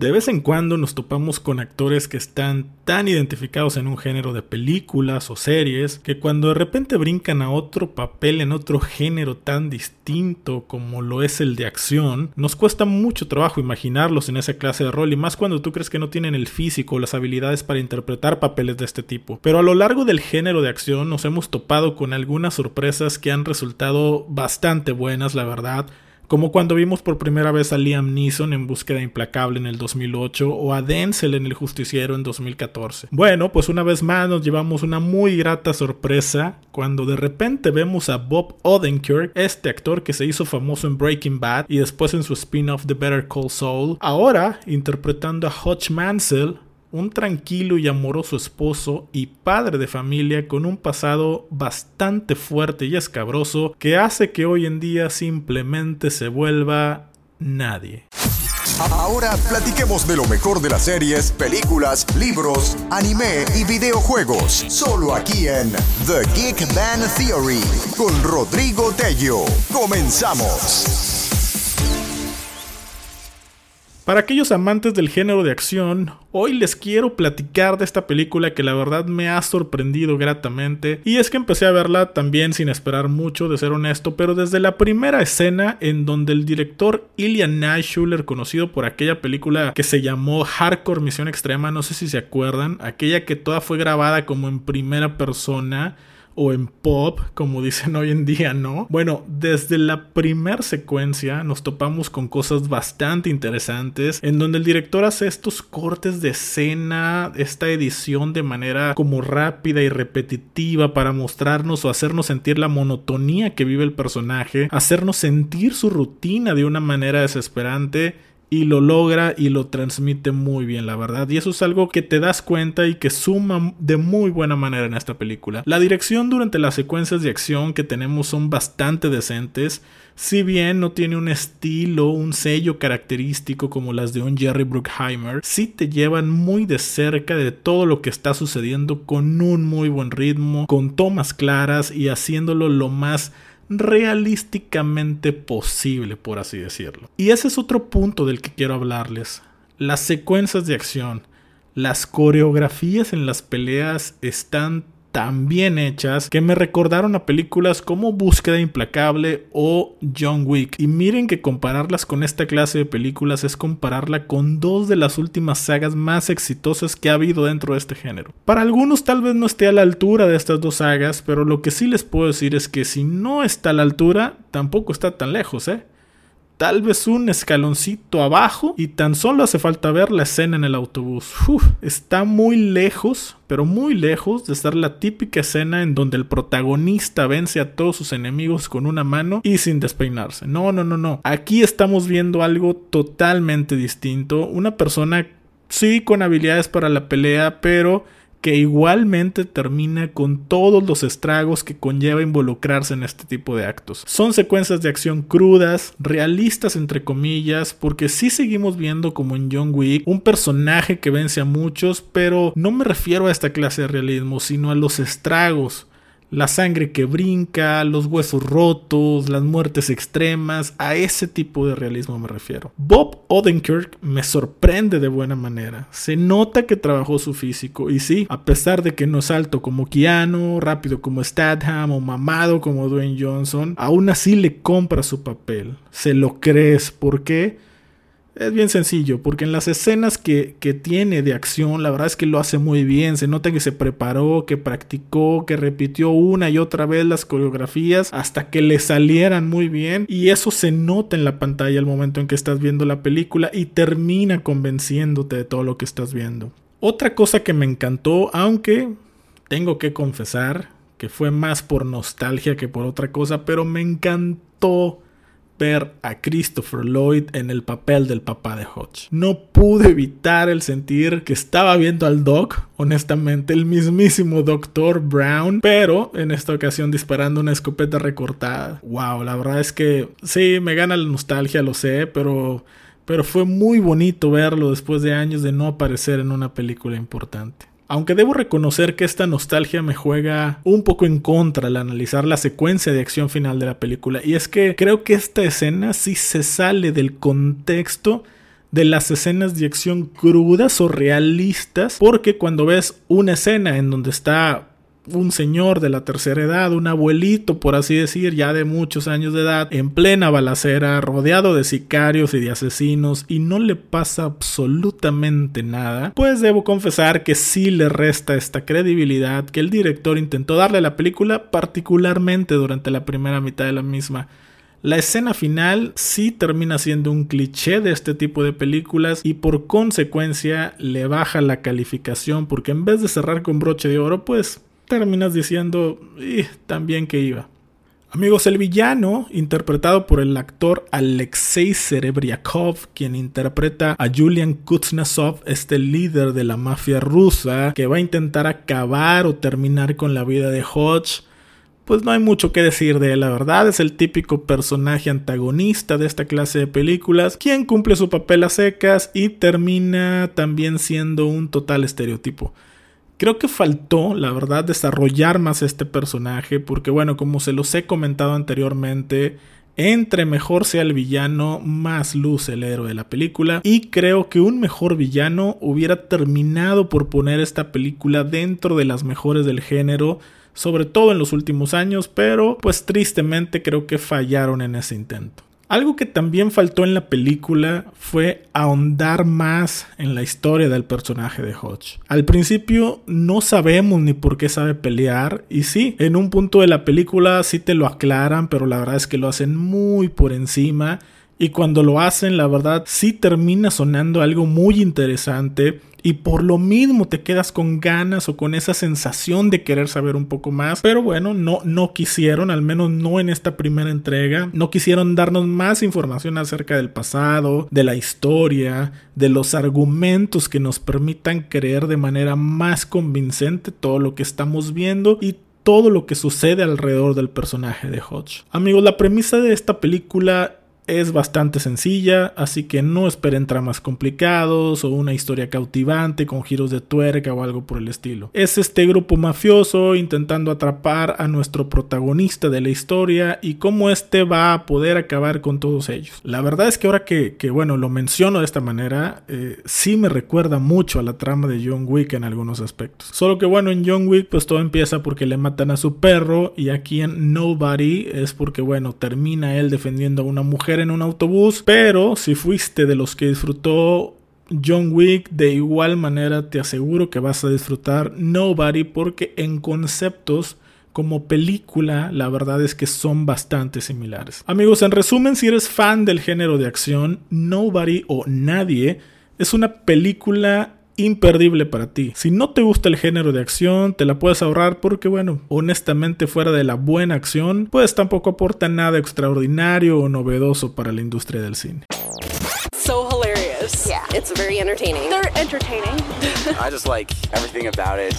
De vez en cuando nos topamos con actores que están tan identificados en un género de películas o series que cuando de repente brincan a otro papel en otro género tan distinto como lo es el de acción, nos cuesta mucho trabajo imaginarlos en esa clase de rol y más cuando tú crees que no tienen el físico o las habilidades para interpretar papeles de este tipo. Pero a lo largo del género de acción nos hemos topado con algunas sorpresas que han resultado bastante buenas, la verdad como cuando vimos por primera vez a Liam Neeson en Búsqueda Implacable en el 2008 o a Denzel en El Justiciero en 2014. Bueno, pues una vez más nos llevamos una muy grata sorpresa cuando de repente vemos a Bob Odenkirk, este actor que se hizo famoso en Breaking Bad y después en su spin-off The Better Call Saul, ahora interpretando a Hutch Mansell un tranquilo y amoroso esposo y padre de familia con un pasado bastante fuerte y escabroso que hace que hoy en día simplemente se vuelva nadie. Ahora platiquemos de lo mejor de las series, películas, libros, anime y videojuegos. Solo aquí en The Geek Band Theory con Rodrigo Tello. Comenzamos. Para aquellos amantes del género de acción, hoy les quiero platicar de esta película que la verdad me ha sorprendido gratamente. Y es que empecé a verla también sin esperar mucho, de ser honesto, pero desde la primera escena en donde el director Ilya Naishuller, conocido por aquella película que se llamó Hardcore Misión Extrema, no sé si se acuerdan, aquella que toda fue grabada como en primera persona o en pop, como dicen hoy en día, ¿no? Bueno, desde la primera secuencia nos topamos con cosas bastante interesantes, en donde el director hace estos cortes de escena, esta edición de manera como rápida y repetitiva para mostrarnos o hacernos sentir la monotonía que vive el personaje, hacernos sentir su rutina de una manera desesperante y lo logra y lo transmite muy bien, la verdad. Y eso es algo que te das cuenta y que suma de muy buena manera en esta película. La dirección durante las secuencias de acción que tenemos son bastante decentes. Si bien no tiene un estilo, un sello característico como las de un Jerry Bruckheimer, sí te llevan muy de cerca de todo lo que está sucediendo con un muy buen ritmo, con tomas claras y haciéndolo lo más realísticamente posible, por así decirlo. Y ese es otro punto del que quiero hablarles. Las secuencias de acción, las coreografías en las peleas están tan bien hechas que me recordaron a películas como Búsqueda Implacable o John Wick. Y miren que compararlas con esta clase de películas es compararla con dos de las últimas sagas más exitosas que ha habido dentro de este género. Para algunos tal vez no esté a la altura de estas dos sagas, pero lo que sí les puedo decir es que si no está a la altura, tampoco está tan lejos, ¿eh? Tal vez un escaloncito abajo y tan solo hace falta ver la escena en el autobús. está muy lejos, pero muy lejos de ser la típica escena en donde el protagonista vence a todos sus enemigos con una mano y sin despeinarse. No, no, no, no. Aquí estamos viendo algo totalmente distinto. Una persona sí con habilidades para la pelea, pero que igualmente termina con todos los estragos que conlleva involucrarse en este tipo de actos. Son secuencias de acción crudas, realistas entre comillas, porque sí seguimos viendo como en John Wick un personaje que vence a muchos, pero no me refiero a esta clase de realismo, sino a los estragos la sangre que brinca, los huesos rotos, las muertes extremas, a ese tipo de realismo me refiero. Bob Odenkirk me sorprende de buena manera. Se nota que trabajó su físico y sí, a pesar de que no es alto como Keanu, rápido como Statham o mamado como Dwayne Johnson, aún así le compra su papel. Se lo crees. ¿Por qué? Es bien sencillo, porque en las escenas que, tiene de acción, la verdad es que lo hace muy bien. Se nota que se preparó, que practicó, que repitió una y otra vez las coreografías hasta que le salieran muy bien. Y eso se nota en la pantalla al momento en que estás viendo la película y termina convenciéndote de todo lo que estás viendo. Otra cosa que me encantó, aunque tengo que confesar que fue más por nostalgia que por otra cosa, pero me encantó ver a Christopher Lloyd en el papel del papá de Hodge. No pude evitar el sentir que estaba viendo al Doc, honestamente, el mismísimo Dr. Brown, pero en esta ocasión disparando una escopeta recortada. Wow, la verdad es que sí, me gana la nostalgia, lo sé, pero pero fue muy bonito verlo después de años de no aparecer en una película importante. Aunque debo reconocer que esta nostalgia me juega un poco en contra al analizar la secuencia de acción final de la película. Y es que creo que esta escena sí se sale del contexto de las escenas de acción crudas o realistas, porque cuando ves una escena en donde está un señor de la tercera edad, un abuelito, por así decir, ya de muchos años de edad, en plena balacera, rodeado de sicarios y de asesinos, y no le pasa absolutamente nada, pues debo confesar que sí le resta esta credibilidad que el director intentó darle a la película, particularmente durante la primera mitad de la misma. La escena final sí termina siendo un cliché de este tipo de películas y por consecuencia le baja la calificación porque en vez de cerrar con broche de oro pues terminas diciendo, también que iba. Amigos, el villano, interpretado por el actor Alexei Serebriakov, quien interpreta a Julian Kuznetsov, este líder de la mafia rusa que va a intentar acabar o terminar con la vida de Hodge, pues no hay mucho que decir de él, la verdad, es el típico personaje antagonista de esta clase de películas, quien cumple su papel a secas y termina también siendo un total estereotipo. Creo que faltó, la verdad, desarrollar más este personaje porque, bueno, como se los he comentado anteriormente, entre mejor sea el villano, más luce el héroe de la película. Y creo que un mejor villano hubiera terminado por poner esta película dentro de las mejores del género, sobre todo en los últimos años, pero pues tristemente creo que fallaron en ese intento. Algo que también faltó en la película fue ahondar más en la historia del personaje de Hodge. Al principio no sabemos ni por qué sabe pelear y sí, en un punto de la película sí te lo aclaran, pero la verdad es que lo hacen muy por encima y cuando lo hacen la verdad sí termina sonando algo muy interesante y por lo mismo te quedas con ganas o con esa sensación de querer saber un poco más. Pero bueno, no, no quisieron, al menos no en esta primera entrega, no quisieron darnos más información acerca del pasado, de la historia, de los argumentos que nos permitan creer de manera más convincente todo lo que estamos viendo y todo lo que sucede alrededor del personaje de Hodge. Amigos, la premisa de esta película es bastante sencilla, así que no esperen tramas complicados o una historia cautivante con giros de tuerca o algo por el estilo. Es este grupo mafioso intentando atrapar a nuestro protagonista de la historia y cómo este va a poder acabar con todos ellos. La verdad es que ahora que, bueno, lo menciono de esta manera, eh, sí me recuerda mucho a la trama de John Wick en algunos aspectos. Solo que bueno, en John Wick pues todo empieza porque le matan a su perro y aquí en Nobody es porque bueno, termina él defendiendo a una mujer en un autobús, pero si fuiste de los que disfrutó John Wick, de igual manera te aseguro que vas a disfrutar Nobody porque en conceptos como película, la verdad es que son bastante similares. Amigos, en resumen, si eres fan del género de acción, Nobody o Nadie es una película imperdible para ti. Si no te gusta el género de acción, te la puedes ahorrar porque, bueno, honestamente fuera de la buena acción, pues tampoco aporta nada extraordinario o novedoso para la industria del cine. So hilarious. Yeah, it's very entertaining. They're entertaining. I just like everything about it.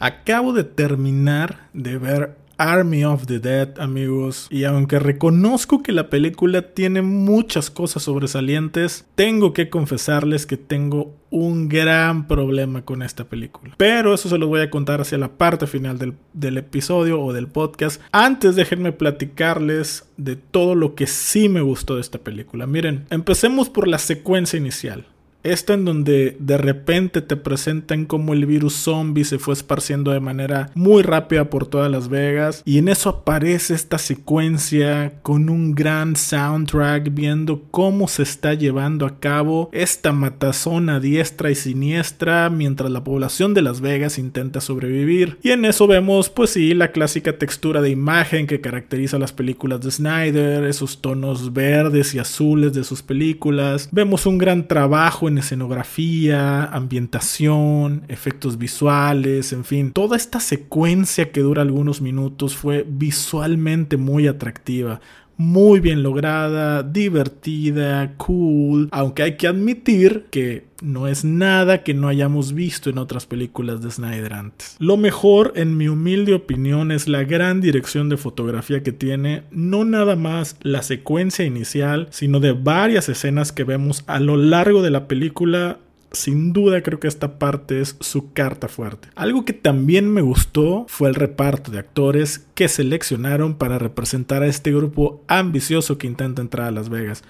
Acabo de terminar de ver Army of the Dead, amigos. Y aunque reconozco que la película tiene muchas cosas sobresalientes, tengo que confesarles que tengo un gran problema con esta película. Pero eso se lo voy a contar hacia la parte final del, del, episodio o del podcast. Antes déjenme platicarles de todo lo que sí me gustó de esta película. Miren, empecemos por la secuencia inicial. Esta en donde de repente te presentan como el virus zombie se fue esparciendo de manera muy rápida por todas Las Vegas. Y en eso aparece esta secuencia con un gran soundtrack viendo cómo se está llevando a cabo esta matazona diestra y siniestra mientras la población de Las Vegas intenta sobrevivir. Y en eso vemos, pues sí, la clásica textura de imagen que caracteriza las películas de Snyder, esos tonos verdes y azules de sus películas. Vemos un gran trabajo en escenografía, ambientación, efectos visuales, en fin, toda esta secuencia que dura algunos minutos fue visualmente muy atractiva muy bien lograda, divertida, cool, aunque hay que admitir que no es nada que no hayamos visto en otras películas de Snyder antes. Lo mejor, en mi humilde opinión, es la gran dirección de fotografía que tiene, no nada más la secuencia inicial, sino de varias escenas que vemos a lo largo de la película sin duda creo que esta parte es su carta fuerte. Algo que también me gustó fue el reparto de actores que seleccionaron para representar a este grupo ambicioso que intenta entrar a Las Vegas.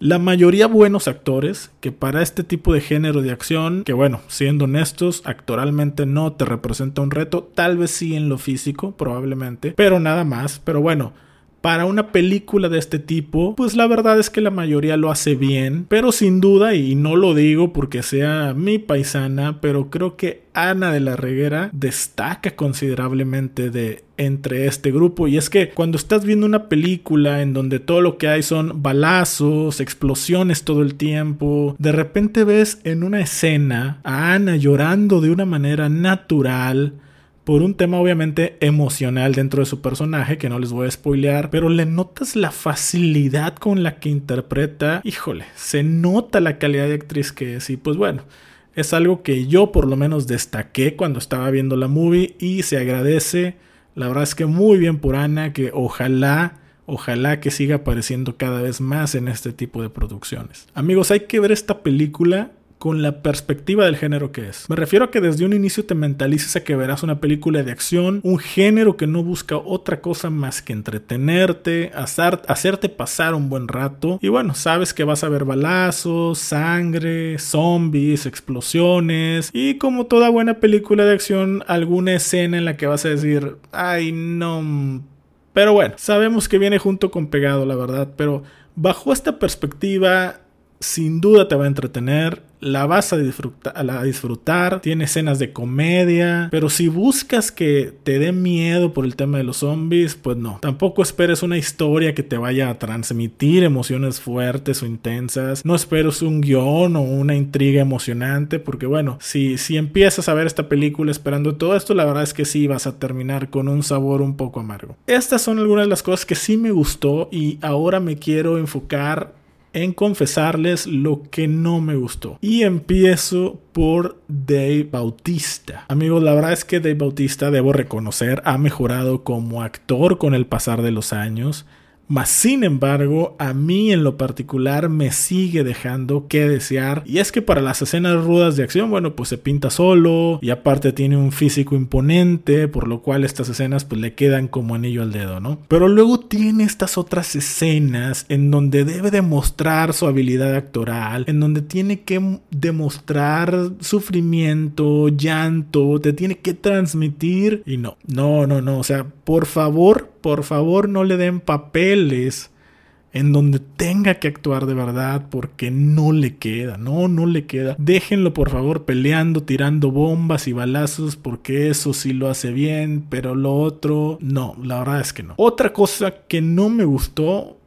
La mayoría buenos actores que para este tipo de género de acción, que bueno, siendo honestos, actoralmente no te representa un reto, tal vez sí en lo físico, probablemente, pero nada más, pero bueno, para una película de este tipo, pues la verdad es que la mayoría lo hace bien, pero sin duda, y no lo digo porque sea mi paisana, pero creo que Ana de la Reguera destaca considerablemente de entre este grupo. Y es que cuando estás viendo una película en donde todo lo que hay son balazos, explosiones todo el tiempo, de repente ves en una escena a Ana llorando de una manera natural, por un tema obviamente emocional dentro de su personaje, que no les voy a spoilear, pero le notas la facilidad con la que interpreta, híjole, se nota la calidad de actriz que es y pues bueno. Es algo que yo por lo menos destaqué cuando estaba viendo la movie y se agradece. La verdad es que muy bien por Ana, que ojalá Ojalá que siga apareciendo cada vez más en este tipo de producciones. Amigos, hay que ver esta película con la perspectiva del género que es. Me refiero a que desde un inicio te mentalices a que verás una película de acción, un género que no busca otra cosa más que entretenerte, hacerte pasar un buen rato. Y bueno, sabes que vas a ver balazos, sangre, zombies, explosiones y como toda buena película de acción, alguna escena en la que vas a decir, ay no... Pero bueno, sabemos que viene junto con pegado, la verdad, pero bajo esta perspectiva sin duda te va a entretener, la vas a disfrutar, tiene escenas de comedia, pero si buscas que te dé miedo por el tema de los zombies, pues no. Tampoco esperes una historia que te vaya a transmitir emociones fuertes o intensas. No esperes un guion o una intriga emocionante, porque bueno, si, si empiezas a ver esta película esperando todo esto, la verdad es que sí vas a terminar con un sabor un poco amargo. Estas son algunas de las cosas que sí me gustó y ahora me quiero enfocar en confesarles lo que no me gustó. Y empiezo por Dave Bautista. Amigos, la verdad es que Dave Bautista, debo reconocer, ha mejorado como actor con el pasar de los años. Mas sin embargo, a mí en lo particular me sigue dejando que desear. Y es que para las escenas rudas de acción, bueno, pues se pinta solo y aparte tiene un físico imponente, por lo cual estas escenas pues le quedan como anillo al dedo, ¿no? Pero luego tiene estas otras escenas en donde debe demostrar su habilidad actoral, en donde tiene que demostrar sufrimiento, llanto, te tiene que transmitir y no, no, no, no, o sea, por favor, por favor no le den papeles en donde tenga que actuar de verdad porque no le queda, no, no le queda. Déjenlo por favor peleando, tirando bombas y balazos porque eso sí lo hace bien, pero lo otro no, la verdad es que no. Otra cosa que no me gustó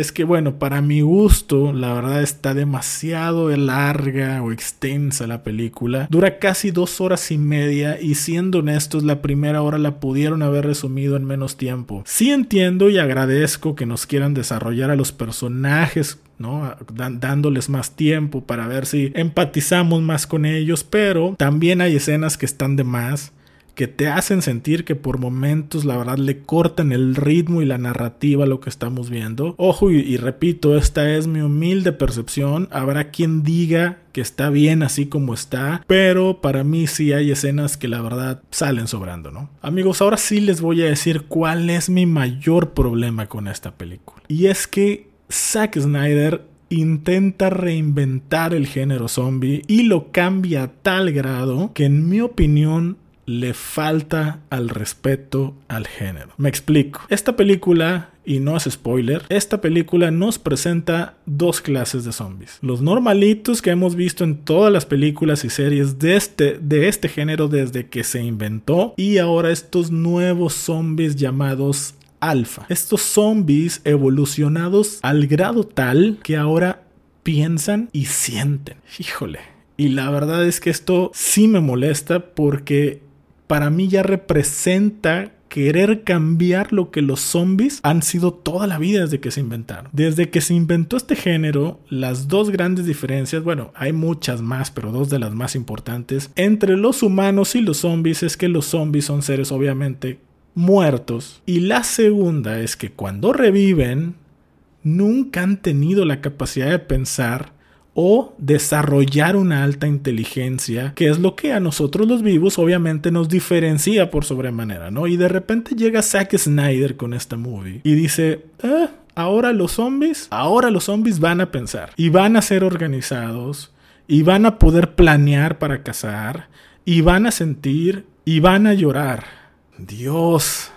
es que bueno, para mi gusto, la verdad está demasiado larga o extensa la película. Dura casi dos horas y media y siendo honestos, la primera hora la pudieron haber resumido en menos tiempo. Sí entiendo y agradezco que nos quieran desarrollar a los personajes ¿no? dándoles más tiempo para ver si empatizamos más con ellos, pero también hay escenas que están de más que te hacen sentir que por momentos la verdad le cortan el ritmo y la narrativa a lo que estamos viendo. Ojo y, repito, esta es mi humilde percepción. Habrá quien diga que está bien así como está, pero para mí sí hay escenas que la verdad salen sobrando, ¿no? Amigos, ahora sí les voy a decir cuál es mi mayor problema con esta película. Y es que Zack Snyder intenta reinventar el género zombie y lo cambia a tal grado que en mi opinión le falta al respeto al género. Me explico. Esta película, y no es spoiler, esta película nos presenta dos clases de zombies. Los normalitos que hemos visto en todas las películas y series de este, de este género desde que se inventó. Y ahora estos nuevos zombies llamados alfa. Estos zombies evolucionados al grado tal que ahora piensan y sienten. Híjole. Y la verdad es que esto sí me molesta porque para mí ya representa querer cambiar lo que los zombies han sido toda la vida desde que se inventaron. Desde que se inventó este género, las dos grandes diferencias, bueno, hay muchas más, pero dos de las más importantes, entre los humanos y los zombies es que los zombies son seres obviamente muertos. Y la segunda es que cuando reviven, nunca han tenido la capacidad de pensar o desarrollar una alta inteligencia, que es lo que a nosotros los vivos obviamente nos diferencia por sobremanera, ¿no? Y de repente llega Zack Snyder con esta movie y dice, ah, ahora los zombies, ahora los zombies van a pensar y van a ser organizados y van a poder planear para cazar y van a sentir y van a llorar. Dios,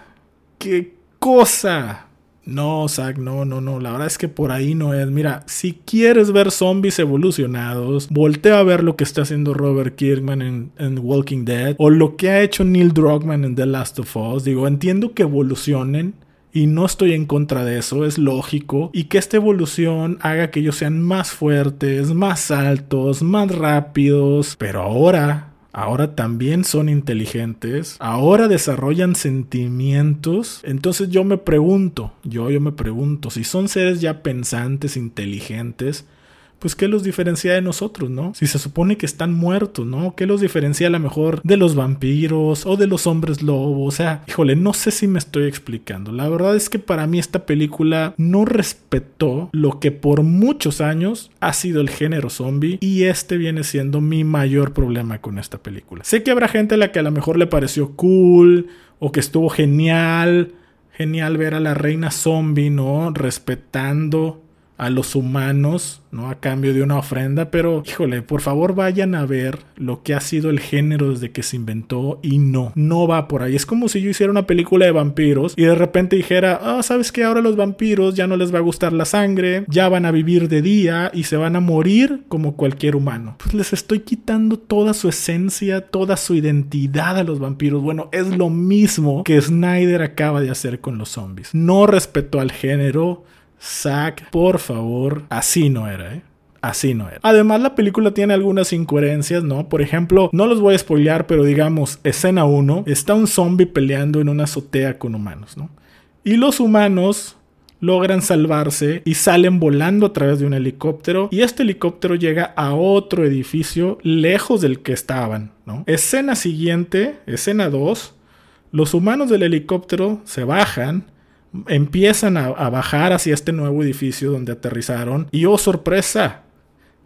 qué cosa. No, Zack, no, no, no. La verdad es que por ahí no es. Mira, si quieres ver zombies evolucionados, voltea a ver lo que está haciendo Robert Kirkman en, en, Walking Dead o lo que ha hecho Neil Druckmann en The Last of Us. Digo, entiendo que evolucionen. Y no estoy en contra de eso, es lógico. Y que esta evolución haga que ellos sean más fuertes, más altos, más rápidos. Pero ahora ahora también son inteligentes, ahora desarrollan sentimientos. Entonces yo me pregunto, yo, yo me pregunto, si son seres ya pensantes, inteligentes, pues ¿qué los diferencia de nosotros, no? Si se supone que están muertos, ¿no? ¿Qué los diferencia a lo mejor de los vampiros o de los hombres lobo? O sea, híjole, no sé si me estoy explicando. La verdad es que para mí esta película no respetó lo que por muchos años ha sido el género zombie y este viene siendo mi mayor problema con esta película. Sé que habrá gente a la que a lo mejor le pareció cool o que estuvo genial, genial ver a la reina zombie, ¿no? Respetando a los humanos, ¿no? A cambio de una ofrenda, pero híjole, por favor vayan a ver lo que ha sido el género desde que se inventó y no, no va por ahí. Es como si yo hiciera una película de vampiros y de repente dijera, ah, ¿sabes que Ahora los vampiros ya no les va a gustar la sangre, ya van a vivir de día y se van a morir como cualquier humano. Pues les estoy quitando toda su esencia, toda su identidad a los vampiros. Bueno, es lo mismo que Snyder acaba de hacer con los zombies. No respetó al género, Zack, por favor, así no era, ¿eh? Así no era. Además, la película tiene algunas incoherencias, ¿no? Por ejemplo, no los voy a spoilear, pero digamos, escena 1, está un zombie peleando en una azotea con humanos, ¿no? Y los humanos logran salvarse y salen volando a través de un helicóptero y este helicóptero llega a otro edificio lejos del que estaban, ¿no? Escena siguiente, escena 2, los humanos del helicóptero se bajan empiezan a, bajar hacia este nuevo edificio donde aterrizaron. Y oh sorpresa,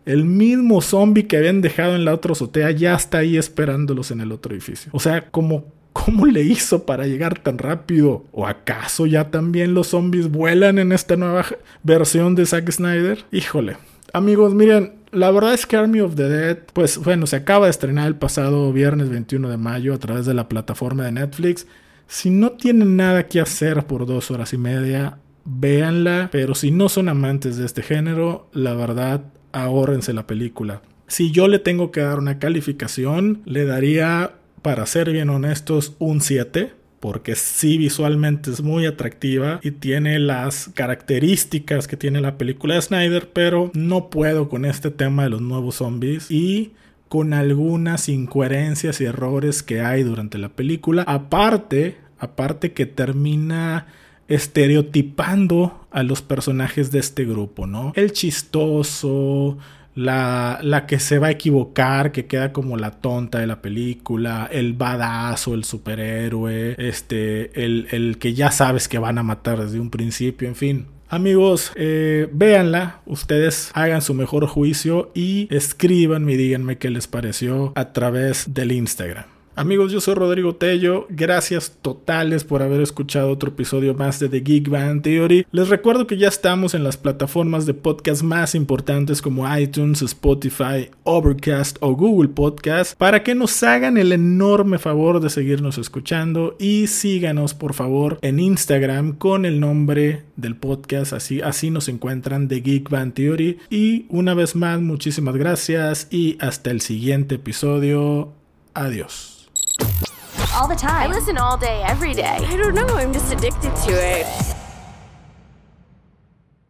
el mismo zombie que habían dejado en la otra azotea ya está ahí esperándolos en el otro edificio. O sea, como ¿Cómo le hizo para llegar tan rápido? ¿O acaso ya también los zombies vuelan en esta nueva versión de Zack Snyder? Híjole. Amigos, miren, la verdad es que Army of the Dead, pues bueno, se acaba de estrenar el pasado viernes 21 de mayo a través de la plataforma de Netflix. Si no tienen nada que hacer por dos horas y media, véanla. Pero si no son amantes de este género, la verdad, ahórrense la película. Si yo le tengo que dar una calificación, le daría, para ser bien honestos, un 7 porque sí visualmente es muy atractiva y tiene las características que tiene la película de Snyder, pero no puedo con este tema de los nuevos zombies y con algunas incoherencias y errores que hay durante la película. Aparte, aparte que termina estereotipando a los personajes de este grupo, ¿no? El chistoso, la, la, que se va a equivocar, que queda como la tonta de la película, el badazo, el superhéroe, este, el, el que ya sabes que van a matar desde un principio, en fin. Amigos, eh, véanla, ustedes hagan su mejor juicio y escríbanme y díganme qué les pareció a través del Instagram. Amigos, yo soy Rodrigo Tello. Gracias totales por haber escuchado otro episodio más de The Geek Band Theory. Les recuerdo que ya estamos en las plataformas de podcast más importantes como iTunes, Spotify, Overcast o Google Podcast para que nos hagan el enorme favor de seguirnos escuchando y síganos por favor en Instagram con el nombre del podcast. Así, así nos encuentran The Geek Band Theory. Y una vez más, muchísimas gracias y hasta el siguiente episodio. Adiós. All the time. I listen all day, every day. I don't know, I'm just addicted to it.